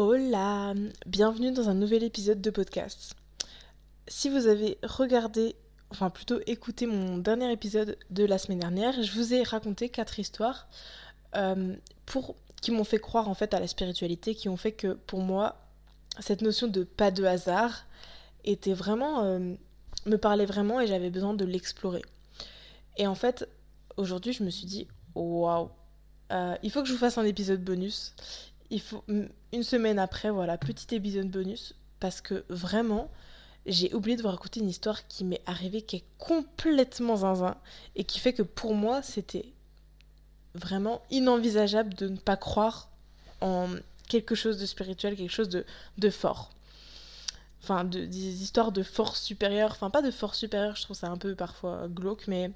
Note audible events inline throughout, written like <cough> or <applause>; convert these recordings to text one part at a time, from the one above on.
Hola, bienvenue dans un nouvel épisode de podcast. Si vous avez regardé, enfin plutôt écouté mon dernier épisode de la semaine dernière, je vous ai raconté quatre histoires euh, qui m'ont fait croire en fait à la spiritualité, qui ont fait que pour moi, cette notion de pas de hasard était vraiment, euh, me parlait vraiment et j'avais besoin de l'explorer. Et en fait, aujourd'hui, je me suis dit, waouh, euh, il faut que je vous fasse un épisode bonus une semaine après, voilà, petit épisode bonus, parce que vraiment, j'ai oublié de vous raconter une histoire qui m'est arrivée, qui est complètement zinzin, et qui fait que pour moi, c'était vraiment inenvisageable de ne pas croire en quelque chose de spirituel, quelque chose de, de fort. Enfin, de, des histoires de force supérieure, enfin pas de force supérieure, je trouve ça un peu parfois glauque, mais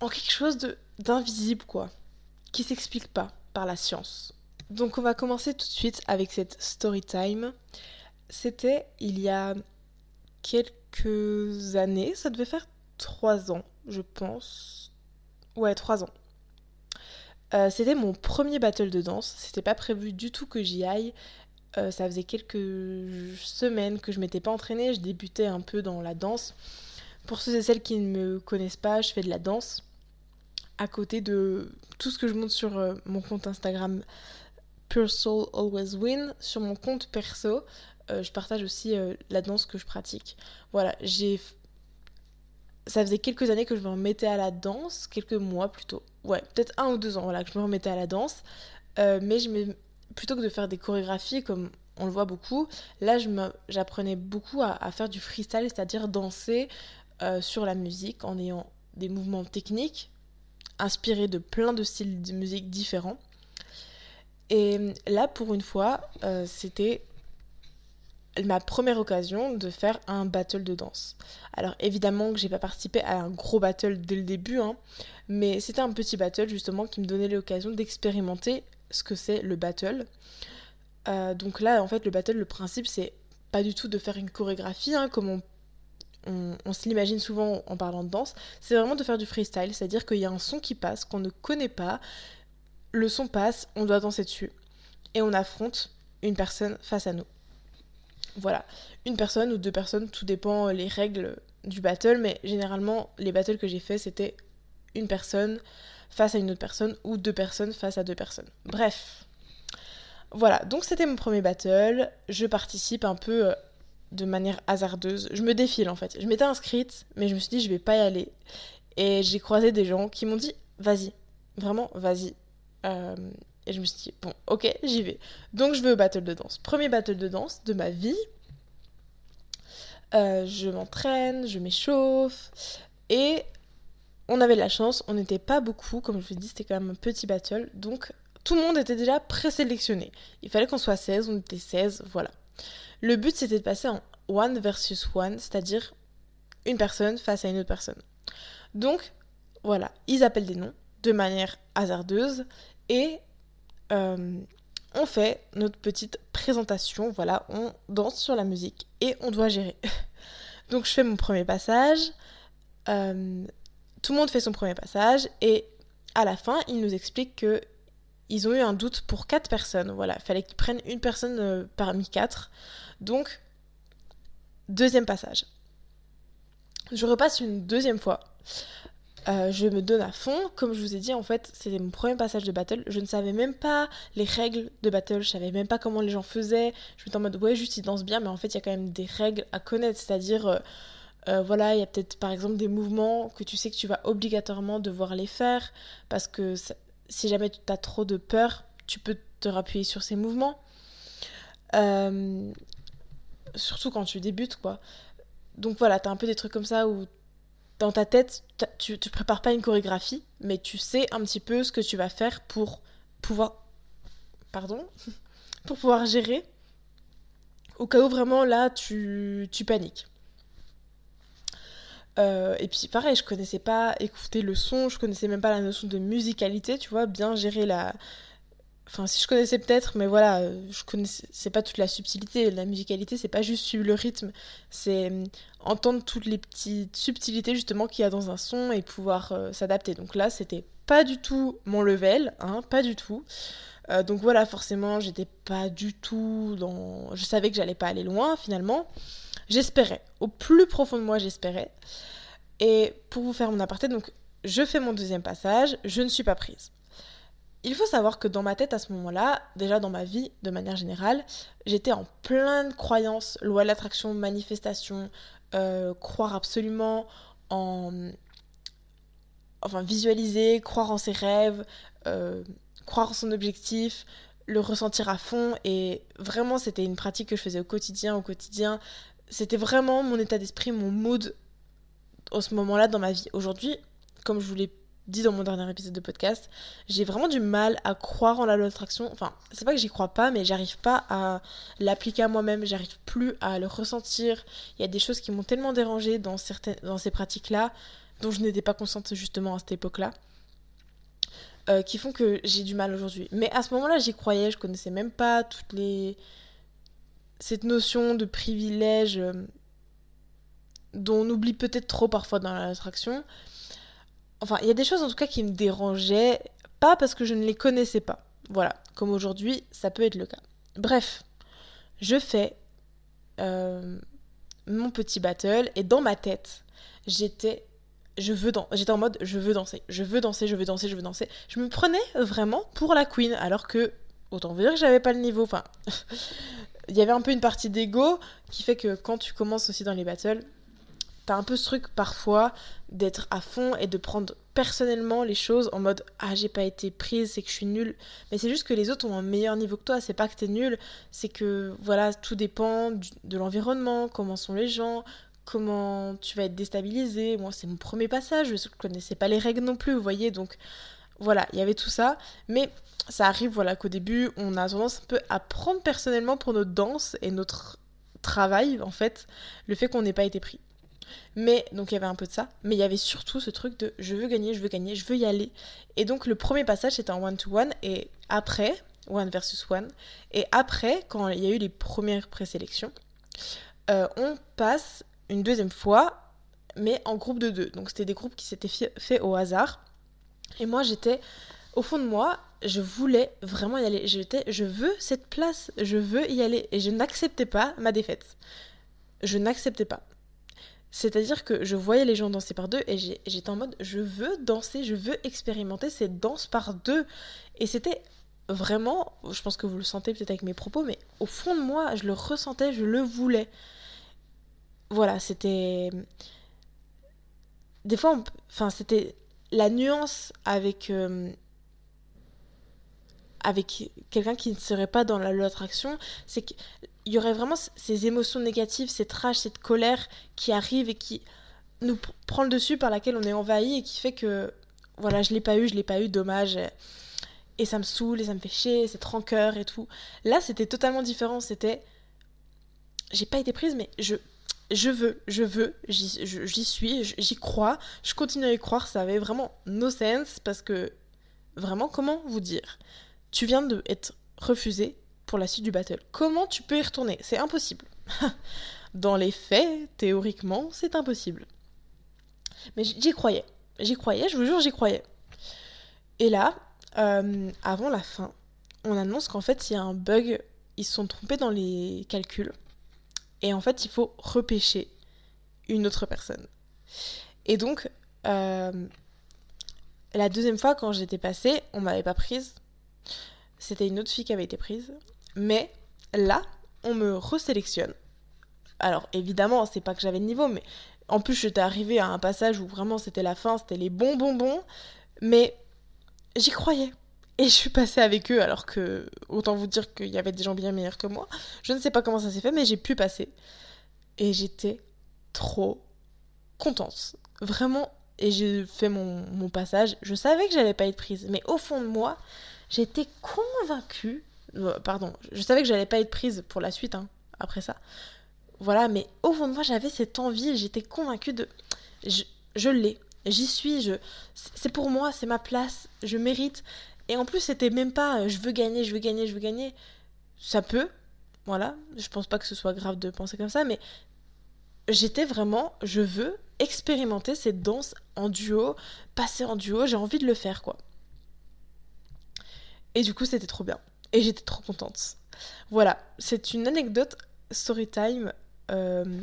en quelque chose d'invisible, quoi, qui s'explique pas par la science. Donc on va commencer tout de suite avec cette story time. C'était il y a quelques années, ça devait faire trois ans, je pense. Ouais, trois ans. Euh, c'était mon premier battle de danse. C'était pas prévu du tout que j'y aille. Euh, ça faisait quelques semaines que je m'étais pas entraînée. Je débutais un peu dans la danse. Pour ceux et celles qui ne me connaissent pas, je fais de la danse à côté de tout ce que je montre sur euh, mon compte Instagram Pure Soul Always Win. Sur mon compte perso, euh, je partage aussi euh, la danse que je pratique. Voilà, j'ai. Ça faisait quelques années que je me remettais à la danse, quelques mois plutôt. Ouais, peut-être un ou deux ans, voilà, que je me remettais à la danse. Euh, mais je me... plutôt que de faire des chorégraphies comme on le voit beaucoup, là j'apprenais beaucoup à, à, faire du freestyle, c'est-à-dire danser sur la musique en ayant des mouvements techniques inspirés de plein de styles de musique différents. Et là, pour une fois, euh, c'était ma première occasion de faire un battle de danse. Alors évidemment que j'ai pas participé à un gros battle dès le début, hein, mais c'était un petit battle justement qui me donnait l'occasion d'expérimenter ce que c'est le battle. Euh, donc là, en fait, le battle, le principe, c'est pas du tout de faire une chorégraphie, hein, comme on, on, on se l'imagine souvent en parlant de danse. C'est vraiment de faire du freestyle, c'est-à-dire qu'il y a un son qui passe, qu'on ne connaît pas, le son passe, on doit danser dessus. Et on affronte une personne face à nous. Voilà. Une personne ou deux personnes, tout dépend les règles du battle, mais généralement, les battles que j'ai fait, c'était une personne face à une autre personne ou deux personnes face à deux personnes. Bref. Voilà, donc c'était mon premier battle. Je participe un peu euh, de manière hasardeuse. Je me défile en fait. Je m'étais inscrite, mais je me suis dit je vais pas y aller. Et j'ai croisé des gens qui m'ont dit vas-y, vraiment vas-y, euh, et je me suis dit, bon, ok, j'y vais. Donc je vais au battle de danse. Premier battle de danse de ma vie. Euh, je m'entraîne, je m'échauffe. Et on avait de la chance, on n'était pas beaucoup, comme je vous dis, c'était quand même un petit battle. Donc tout le monde était déjà présélectionné. Il fallait qu'on soit 16, on était 16, voilà. Le but c'était de passer en one versus one, c'est-à-dire une personne face à une autre personne. Donc voilà, ils appellent des noms de manière hasardeuse et euh, on fait notre petite présentation. Voilà, on danse sur la musique et on doit gérer. <laughs> Donc je fais mon premier passage. Euh, tout le monde fait son premier passage et à la fin, ils nous expliquent que ils ont eu un doute pour quatre personnes. Voilà, il fallait qu'ils prennent une personne euh, parmi quatre. Donc, deuxième passage. Je repasse une deuxième fois. Euh, je me donne à fond. Comme je vous ai dit, en fait, c'était mon premier passage de battle. Je ne savais même pas les règles de battle. Je savais même pas comment les gens faisaient. Je me en mode, ouais, juste ils dansent bien, mais en fait, il y a quand même des règles à connaître. C'est-à-dire, euh, euh, voilà, il y a peut-être par exemple des mouvements que tu sais que tu vas obligatoirement devoir les faire. Parce que si jamais tu as trop de peur, tu peux te rappuyer sur ces mouvements. surtout quand tu débutes, quoi. Donc voilà, t'as un peu des trucs comme ça où dans ta tête, tu ne prépares pas une chorégraphie, mais tu sais un petit peu ce que tu vas faire pour pouvoir. Pardon <laughs> Pour pouvoir gérer. Au cas où vraiment là, tu, tu paniques. Euh, et puis pareil, je connaissais pas écouter le son, je connaissais même pas la notion de musicalité, tu vois, bien gérer la, Enfin, si je connaissais peut-être, mais voilà, euh, je connaissais c'est pas toute la subtilité. La musicalité, c'est pas juste suivre le rythme, c'est euh, entendre toutes les petites subtilités justement qu'il y a dans un son et pouvoir euh, s'adapter. Donc là, c'était pas du tout mon level, hein, pas du tout. Donc voilà, forcément, j'étais pas du tout dans. Je savais que j'allais pas aller loin finalement. J'espérais. Au plus profond de moi, j'espérais. Et pour vous faire mon aparté, donc je fais mon deuxième passage, je ne suis pas prise. Il faut savoir que dans ma tête à ce moment-là, déjà dans ma vie de manière générale, j'étais en pleine croyance, loi de l'attraction, manifestation, euh, croire absolument en... Enfin, visualiser, croire en ses rêves, euh, croire en son objectif, le ressentir à fond. Et vraiment, c'était une pratique que je faisais au quotidien, au quotidien. C'était vraiment mon état d'esprit, mon mood au ce moment-là dans ma vie. Aujourd'hui, comme je vous l'ai dit dans mon dernier épisode de podcast, j'ai vraiment du mal à croire en la loi d'attraction. Enfin, c'est pas que j'y crois pas, mais j'arrive pas à l'appliquer à moi-même, j'arrive plus à le ressentir. Il y a des choses qui m'ont tellement dérangé dans, certaines, dans ces pratiques-là, dont je n'étais pas consciente justement à cette époque-là, euh, qui font que j'ai du mal aujourd'hui. Mais à ce moment-là, j'y croyais, je connaissais même pas toutes les. cette notion de privilège euh, dont on oublie peut-être trop parfois dans l'attraction. Enfin, il y a des choses en tout cas qui me dérangeaient, pas parce que je ne les connaissais pas. Voilà, comme aujourd'hui, ça peut être le cas. Bref, je fais euh, mon petit battle et dans ma tête, j'étais je veux j'étais en mode je veux danser, je veux danser, je veux danser, je veux danser. Je me prenais vraiment pour la queen alors que autant vous dire que j'avais pas le niveau. Enfin, <laughs> il y avait un peu une partie d'ego qui fait que quand tu commences aussi dans les battles, t'as un peu ce truc parfois d'être à fond et de prendre personnellement les choses en mode ah j'ai pas été prise c'est que je suis nulle. Mais c'est juste que les autres ont un meilleur niveau que toi. C'est pas que t'es nul c'est que voilà tout dépend de l'environnement comment sont les gens comment tu vas être déstabilisé. Moi c'est mon premier passage. Je connaissais pas les règles non plus vous voyez. Donc voilà il y avait tout ça. Mais ça arrive voilà qu'au début on a tendance un peu à prendre personnellement pour notre danse et notre travail en fait le fait qu'on n'ait pas été pris mais donc il y avait un peu de ça, mais il y avait surtout ce truc de je veux gagner, je veux gagner, je veux y aller. Et donc le premier passage c'était en one to one et après one versus one et après quand il y a eu les premières présélections, euh, on passe une deuxième fois mais en groupe de deux. Donc c'était des groupes qui s'étaient faits au hasard. Et moi j'étais au fond de moi, je voulais vraiment y aller. J'étais je veux cette place, je veux y aller et je n'acceptais pas ma défaite. Je n'acceptais pas. C'est-à-dire que je voyais les gens danser par deux et j'étais en mode je veux danser, je veux expérimenter cette danse par deux. Et c'était vraiment, je pense que vous le sentez peut-être avec mes propos, mais au fond de moi, je le ressentais, je le voulais. Voilà, c'était. Des fois, enfin, c'était la nuance avec. Euh, avec quelqu'un qui ne serait pas dans la loi d'attraction, c'est qu'il y aurait vraiment ces émotions négatives, cette rage, cette colère qui arrive et qui nous prend le dessus, par laquelle on est envahi et qui fait que, voilà, je l'ai pas eu, je l'ai pas eu, dommage. Et ça me saoule et ça me fait chier, cette rancœur et tout. Là, c'était totalement différent. C'était. J'ai pas été prise, mais je. Je veux, je veux, j'y suis, j'y crois, je continue à y croire, ça avait vraiment no sense parce que vraiment, comment vous dire? Tu viens de être refusé pour la suite du battle. Comment tu peux y retourner? C'est impossible. <laughs> Dans les faits, théoriquement, c'est impossible. Mais j'y croyais. J'y croyais, je vous jure, j'y croyais. Et là, euh, avant la fin, on annonce qu'en fait, il y a un bug. Ils se sont trompés dans les calculs. Et en fait, il faut repêcher une autre personne. Et donc, euh, la deuxième fois, quand j'étais passée, on m'avait pas prise c'était une autre fille qui avait été prise. Mais là, on me resélectionne. Alors évidemment, c'est pas que j'avais le niveau, mais en plus j'étais arrivée à un passage où vraiment c'était la fin, c'était les bons bonbons. Mais j'y croyais. Et je suis passée avec eux alors que, autant vous dire qu'il y avait des gens bien meilleurs que moi. Je ne sais pas comment ça s'est fait, mais j'ai pu passer. Et j'étais trop contente. Vraiment. Et j'ai fait mon, mon passage. Je savais que j'allais pas être prise. Mais au fond de moi, J'étais convaincue, euh, pardon, je savais que j'allais pas être prise pour la suite, hein, après ça. Voilà, mais au fond de moi, j'avais cette envie, j'étais convaincue de... Je, l'ai, j'y suis, c'est pour moi, c'est ma place, je mérite. Et en plus, c'était même pas euh, je veux gagner, je veux gagner, je veux gagner. Ça peut, voilà, je pense pas que ce soit grave de penser comme ça, mais j'étais vraiment, je veux expérimenter cette danse en duo, passer en duo, j'ai envie de le faire, quoi. Et du coup, c'était trop bien. Et j'étais trop contente. Voilà, c'est une anecdote storytime euh,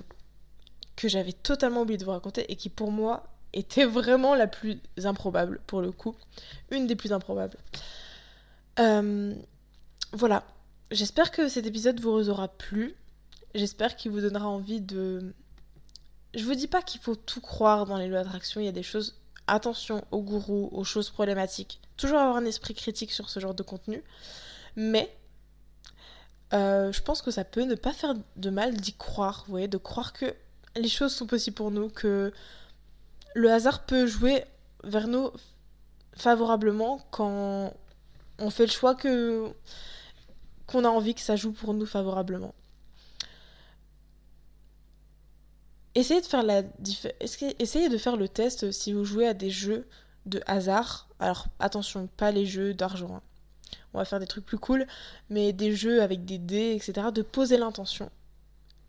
que j'avais totalement oublié de vous raconter et qui pour moi était vraiment la plus improbable pour le coup. Une des plus improbables. Euh, voilà, j'espère que cet épisode vous aura plu. J'espère qu'il vous donnera envie de... Je vous dis pas qu'il faut tout croire dans les lois d'attraction, il y a des choses... Attention aux gourous, aux choses problématiques. Toujours avoir un esprit critique sur ce genre de contenu. Mais euh, je pense que ça peut ne pas faire de mal d'y croire, vous voyez, de croire que les choses sont possibles pour nous, que le hasard peut jouer vers nous favorablement quand on fait le choix que qu'on a envie que ça joue pour nous favorablement. Essayez de faire la essayez de faire le test si vous jouez à des jeux de hasard. Alors attention, pas les jeux d'argent. Hein. On va faire des trucs plus cool, mais des jeux avec des dés, etc. De poser l'intention.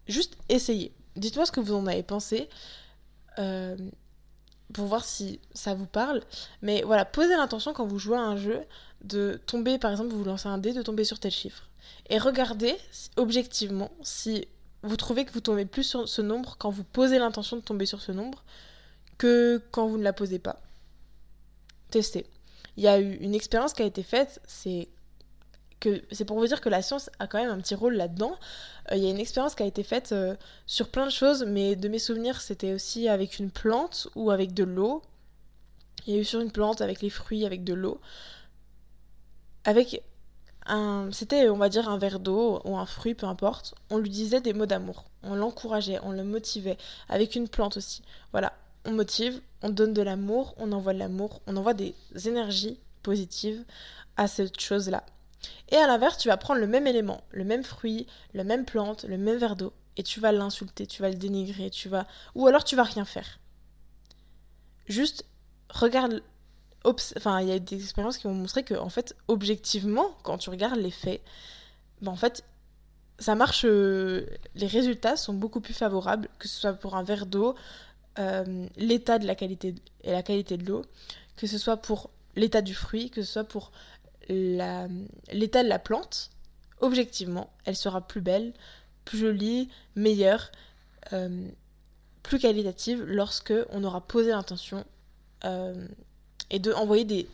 Juste essayez. Dites-moi ce que vous en avez pensé. Euh, pour voir si ça vous parle. Mais voilà, posez l'intention quand vous jouez à un jeu de tomber, par exemple, vous lancez un dé, de tomber sur tel chiffre. Et regardez objectivement si vous trouvez que vous tombez plus sur ce nombre quand vous posez l'intention de tomber sur ce nombre que quand vous ne la posez pas. Testez. Il y a eu une expérience qui a été faite, c'est que c'est pour vous dire que la science a quand même un petit rôle là-dedans. Euh, il y a une expérience qui a été faite euh, sur plein de choses, mais de mes souvenirs, c'était aussi avec une plante ou avec de l'eau. Il y a eu sur une plante avec les fruits, avec de l'eau. Avec un. C'était, on va dire, un verre d'eau ou un fruit, peu importe. On lui disait des mots d'amour. On l'encourageait, on le motivait. Avec une plante aussi. Voilà. On motive, on donne de l'amour, on envoie de l'amour, on envoie des énergies positives à cette chose-là. Et à l'inverse, tu vas prendre le même élément, le même fruit, la même plante, le même verre d'eau, et tu vas l'insulter, tu vas le dénigrer, tu vas. Ou alors tu vas rien faire. Juste regarde. Enfin, il y a des expériences qui vont montrer que, en fait, objectivement, quand tu regardes les faits, ben, en fait, ça marche. Euh, les résultats sont beaucoup plus favorables, que ce soit pour un verre d'eau, euh, l'état de la qualité et la qualité de l'eau, que ce soit pour l'état du fruit, que ce soit pour l'état de la plante, objectivement, elle sera plus belle, plus jolie, meilleure, euh, plus qualitative lorsque on aura posé l'intention euh, et de envoyer des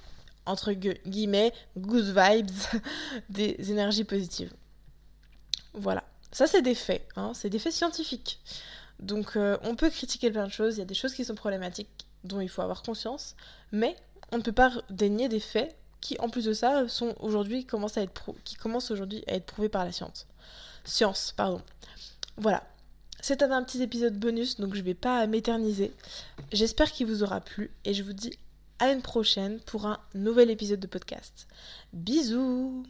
entre guillemets good vibes, <laughs> des énergies positives. Voilà, ça c'est des faits, hein, c'est des faits scientifiques. Donc euh, on peut critiquer plein de choses, il y a des choses qui sont problématiques dont il faut avoir conscience, mais on ne peut pas dénier des faits qui, en plus de ça, sont aujourd'hui commencent qui commencent aujourd'hui à être prouvés par la science. Science, pardon. Voilà. C'est un petit épisode bonus, donc je vais pas m'éterniser. J'espère qu'il vous aura plu et je vous dis à une prochaine pour un nouvel épisode de podcast. Bisous